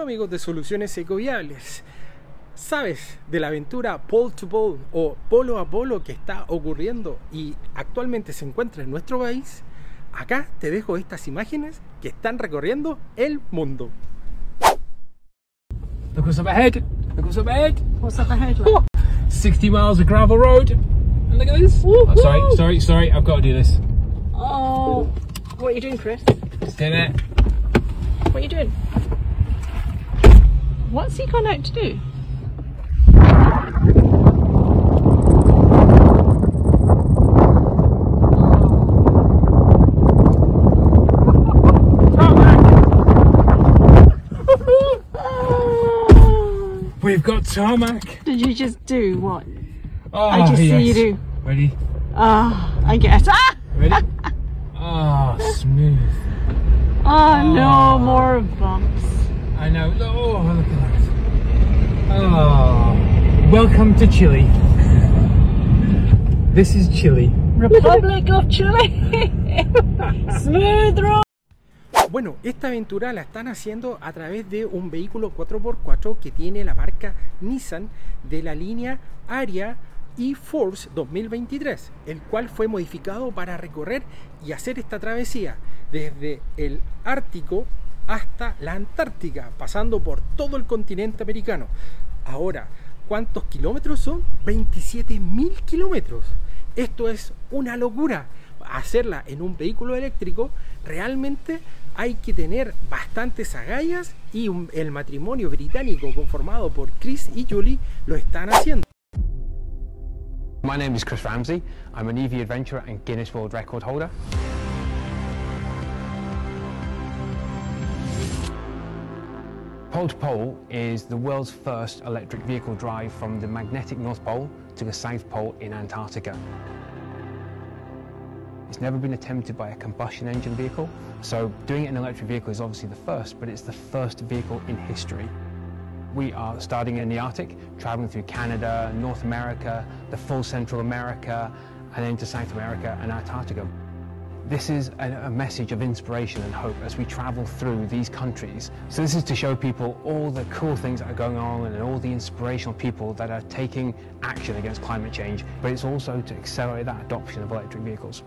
Hola amigos de Soluciones Ecoviables. ¿Sabes de la aventura pole to pole o polo a polo que está ocurriendo y actualmente se encuentra en nuestro país? Acá te dejo estas imágenes que están recorriendo el mundo. Look what's up ahead. Look what's up ahead. What's up ahead? Like? Oh, 60 miles of gravel road. And look at this. Oh, sorry, sorry, sorry. I've got to do this. Oh, what are you doing, Chris? Stay there. What are you doing? What's he gone out to do? We've got tarmac. Did you just do what? Oh, I just see you do. Ready? Ah, I guess. Ah! Ready? oh, smooth. Oh no, Ah. more bumps. I know. Oh, look at that. Oh, welcome to Chile. This is Chile. Republic of Chile. Smooth road. Bueno, esta aventura la están haciendo a través de un vehículo 4x4 que tiene la marca Nissan de la línea Aria e-Force 2023, el cual fue modificado para recorrer y hacer esta travesía desde el Ártico hasta la Antártica, pasando por todo el continente americano. Ahora, ¿cuántos kilómetros son? 27.000 kilómetros. Esto es una locura. Hacerla en un vehículo eléctrico realmente hay que tener bastantes agallas y el matrimonio británico conformado por Chris y Julie lo están haciendo. My name is Chris Ramsey. I'm an EV adventurer and Guinness World Record holder. To Pole is the world's first electric vehicle drive from the magnetic North Pole to the South Pole in Antarctica. It's never been attempted by a combustion engine vehicle, so doing it in an electric vehicle is obviously the first, but it's the first vehicle in history. We are starting in the Arctic, traveling through Canada, North America, the full Central America, and then South America and Antarctica. This is a, a message of inspiration and hope as we travel through these countries. So this is to show people all the cool things that are going on and all the inspirational people that are taking action against climate change, but it's also to accelerate that adoption of electric vehicles.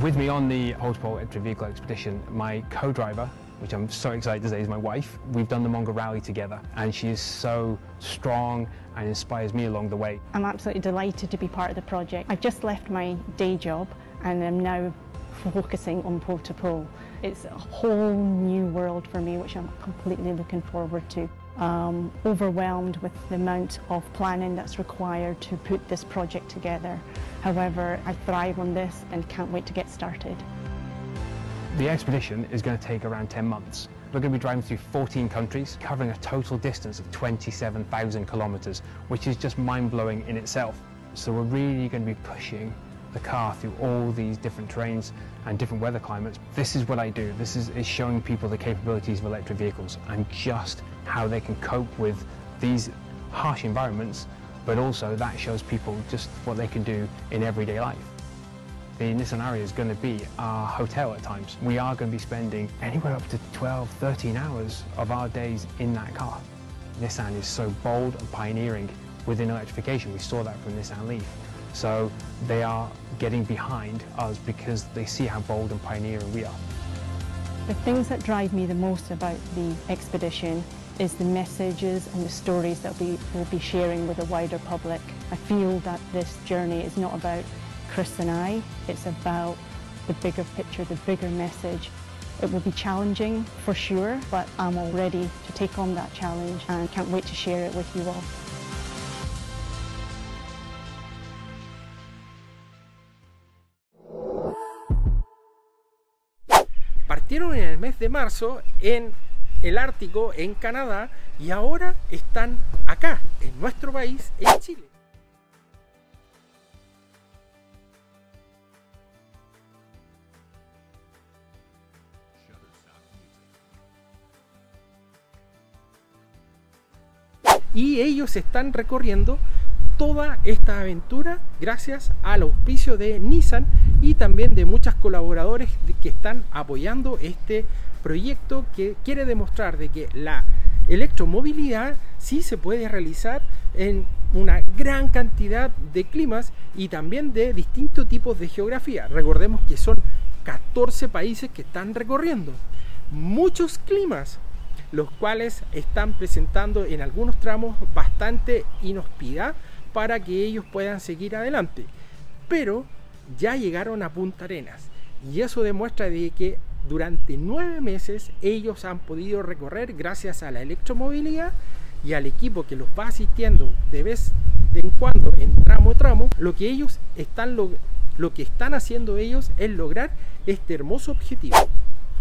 With me on the Multiple Electric Vehicle Expedition, my co-driver, which I'm so excited to say is my wife. We've done the Mongo Rally together, and she is so strong and inspires me along the way. I'm absolutely delighted to be part of the project. I've just left my day job and I'm now focusing on pole to pole. It's a whole new world for me, which I'm completely looking forward to. Um, overwhelmed with the amount of planning that's required to put this project together. However, I thrive on this and can't wait to get started. The expedition is going to take around 10 months. We're going to be driving through 14 countries, covering a total distance of 27,000 kilometres, which is just mind-blowing in itself. So we're really going to be pushing the car through all these different terrains and different weather climates. This is what I do. This is, is showing people the capabilities of electric vehicles and just how they can cope with these harsh environments, but also that shows people just what they can do in everyday life. The Nissan Aria is going to be our hotel at times. We are going to be spending anywhere up to 12, 13 hours of our days in that car. Nissan is so bold and pioneering within electrification. We saw that from Nissan Leaf. So they are getting behind us because they see how bold and pioneering we are. The things that drive me the most about the expedition is the messages and the stories that we will be sharing with the wider public. I feel that this journey is not about Chris and I, it's about the bigger picture, the bigger message. It will be challenging for sure, but I'm all ready to take on that challenge and can't wait to share it with you all. Partieron en el mes de marzo en el Ártico, en Canadá, y ahora están acá, en nuestro país, en Chile. Y ellos están recorriendo toda esta aventura gracias al auspicio de Nissan y también de muchos colaboradores que están apoyando este proyecto que quiere demostrar de que la electromovilidad sí se puede realizar en una gran cantidad de climas y también de distintos tipos de geografía. Recordemos que son 14 países que están recorriendo muchos climas, los cuales están presentando en algunos tramos bastante inhospidad para que ellos puedan seguir adelante. Pero ya llegaron a Punta Arenas y eso demuestra de que durante nueve meses ellos han podido recorrer gracias a la electromovilidad y al equipo que los va asistiendo de vez en cuando en tramo a tramo, lo que ellos están lo, lo que están haciendo ellos es lograr este hermoso objetivo.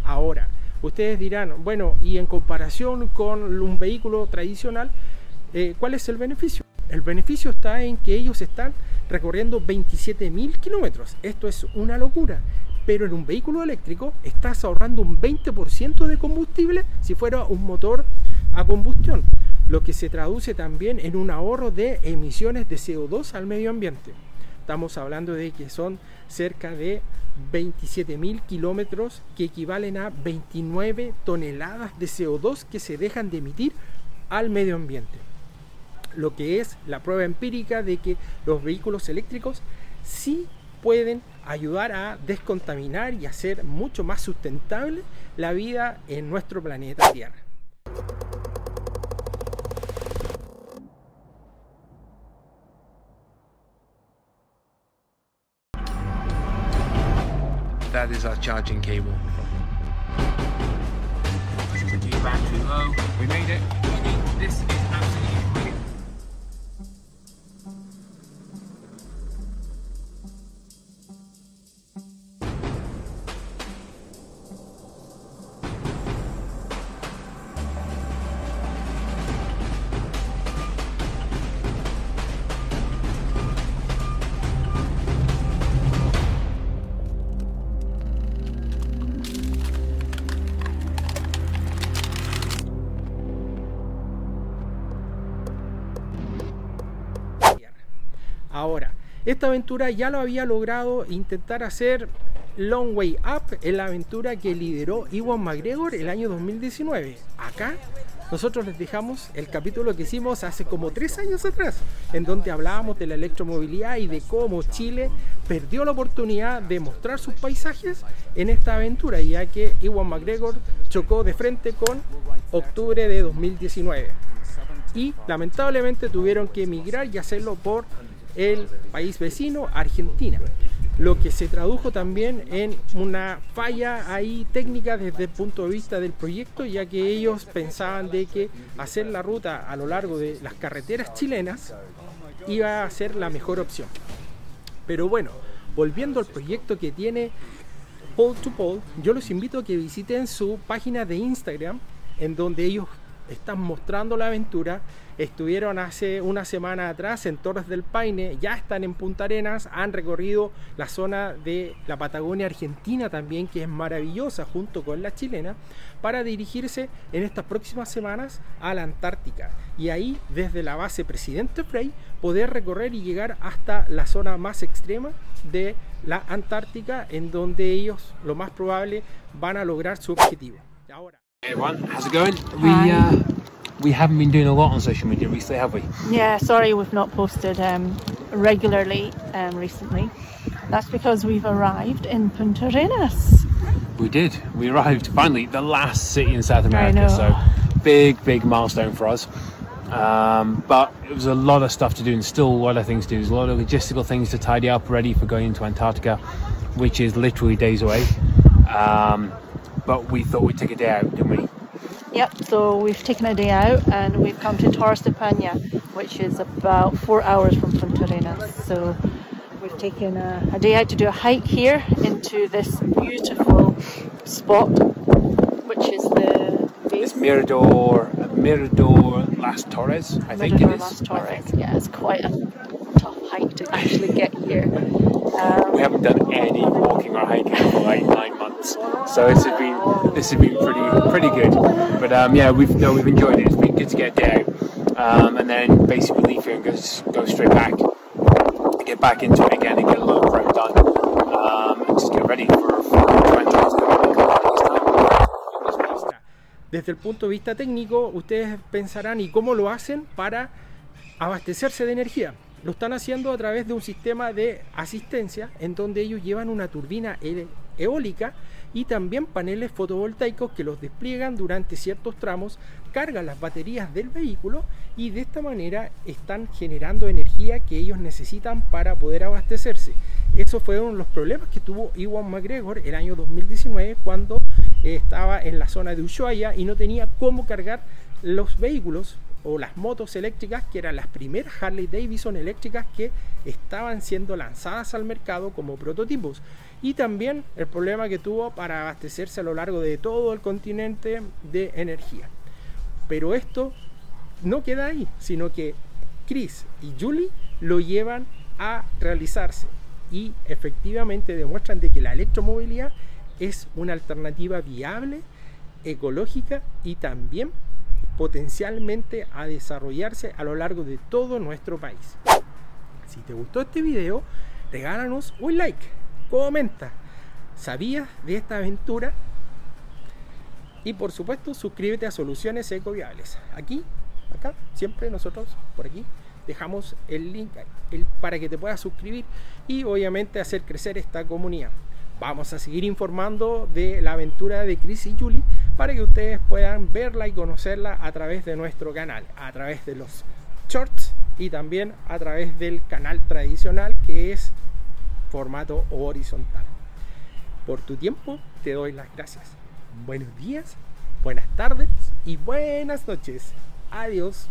Ahora, ustedes dirán, bueno, y en comparación con un vehículo tradicional, eh, ¿cuál es el beneficio? El beneficio está en que ellos están recorriendo 27.000 kilómetros. Esto es una locura. Pero en un vehículo eléctrico estás ahorrando un 20% de combustible si fuera un motor a combustión, lo que se traduce también en un ahorro de emisiones de CO2 al medio ambiente. Estamos hablando de que son cerca de 27.000 kilómetros que equivalen a 29 toneladas de CO2 que se dejan de emitir al medio ambiente lo que es la prueba empírica de que los vehículos eléctricos sí pueden ayudar a descontaminar y hacer mucho más sustentable la vida en nuestro planeta Tierra. That is our charging cable. battery low. We made it. This is absolutely Ahora, esta aventura ya lo había logrado intentar hacer Long Way Up en la aventura que lideró Iwan McGregor el año 2019. Acá nosotros les dejamos el capítulo que hicimos hace como tres años atrás, en donde hablábamos de la electromovilidad y de cómo Chile perdió la oportunidad de mostrar sus paisajes en esta aventura, ya que Iwan McGregor chocó de frente con octubre de 2019 y lamentablemente tuvieron que emigrar y hacerlo por el país vecino, Argentina. Lo que se tradujo también en una falla ahí técnica desde el punto de vista del proyecto, ya que ellos pensaban de que hacer la ruta a lo largo de las carreteras chilenas iba a ser la mejor opción. Pero bueno, volviendo al proyecto que tiene Pole to Pole, yo los invito a que visiten su página de Instagram, en donde ellos están mostrando la aventura. Estuvieron hace una semana atrás en Torres del Paine, ya están en Punta Arenas, han recorrido la zona de la Patagonia Argentina también, que es maravillosa junto con la chilena, para dirigirse en estas próximas semanas a la Antártica. Y ahí, desde la base Presidente Frey, poder recorrer y llegar hasta la zona más extrema de la Antártica, en donde ellos lo más probable van a lograr su objetivo. Ahora. Hey everyone, how's it going? We uh, we haven't been doing a lot on social media recently, have we? Yeah, sorry we've not posted um, regularly um, recently. That's because we've arrived in Punta Arenas. We did. We arrived finally, the last city in South I America. know. So big, big milestone for us. Um, but it was a lot of stuff to do and still a lot of things to do. There's a lot of logistical things to tidy up ready for going into Antarctica, which is literally days away. Um, but we thought we'd take a day out, didn't we? Yep, so we've taken a day out and we've come to Torres de Paña, which is about four hours from Punta So we've taken a, a day out to do a hike here into this beautiful spot, which is the It's. Mirador, Mirador Las Torres, I think it is. Mirador. Las Torres. Yeah, it's quite a hike to actually get here. Um, We haven't done any walking or hiking for like nine months, so this has been this has been pretty pretty good. But um, yeah, we've no, we've enjoyed it. It's been good to get out, um, and then basically leave here and go go straight back, get back into it again and get a lot of prep done, um, and just get ready for for 2020. Desde el punto de vista técnico, ustedes pensarán, ¿y cómo lo hacen para abastecerse de energía? Lo están haciendo a través de un sistema de asistencia en donde ellos llevan una turbina e- eólica y también paneles fotovoltaicos que los despliegan durante ciertos tramos, cargan las baterías del vehículo y de esta manera están generando energía que ellos necesitan para poder abastecerse. Eso fue uno de los problemas que tuvo Iwan McGregor el año 2019 cuando eh, estaba en la zona de Ushuaia y no tenía cómo cargar los vehículos o las motos eléctricas, que eran las primeras Harley Davidson eléctricas que estaban siendo lanzadas al mercado como prototipos. Y también el problema que tuvo para abastecerse a lo largo de todo el continente de energía. Pero esto no queda ahí, sino que Chris y Julie lo llevan a realizarse y efectivamente demuestran de que la electromovilidad es una alternativa viable, ecológica y también potencialmente a desarrollarse a lo largo de todo nuestro país. Si te gustó este video, regálanos un like, comenta, ¿sabías de esta aventura? Y por supuesto, suscríbete a Soluciones Ecoviables. Aquí, acá, siempre nosotros, por aquí, dejamos el link para que te puedas suscribir y obviamente hacer crecer esta comunidad. Vamos a seguir informando de la aventura de Chris y Julie para que ustedes puedan verla y conocerla a través de nuestro canal, a través de los shorts y también a través del canal tradicional que es formato horizontal. Por tu tiempo te doy las gracias. Buenos días, buenas tardes y buenas noches. Adiós.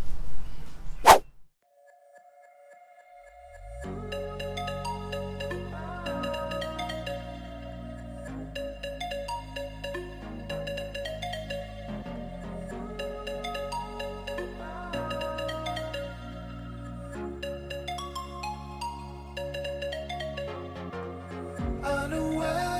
I know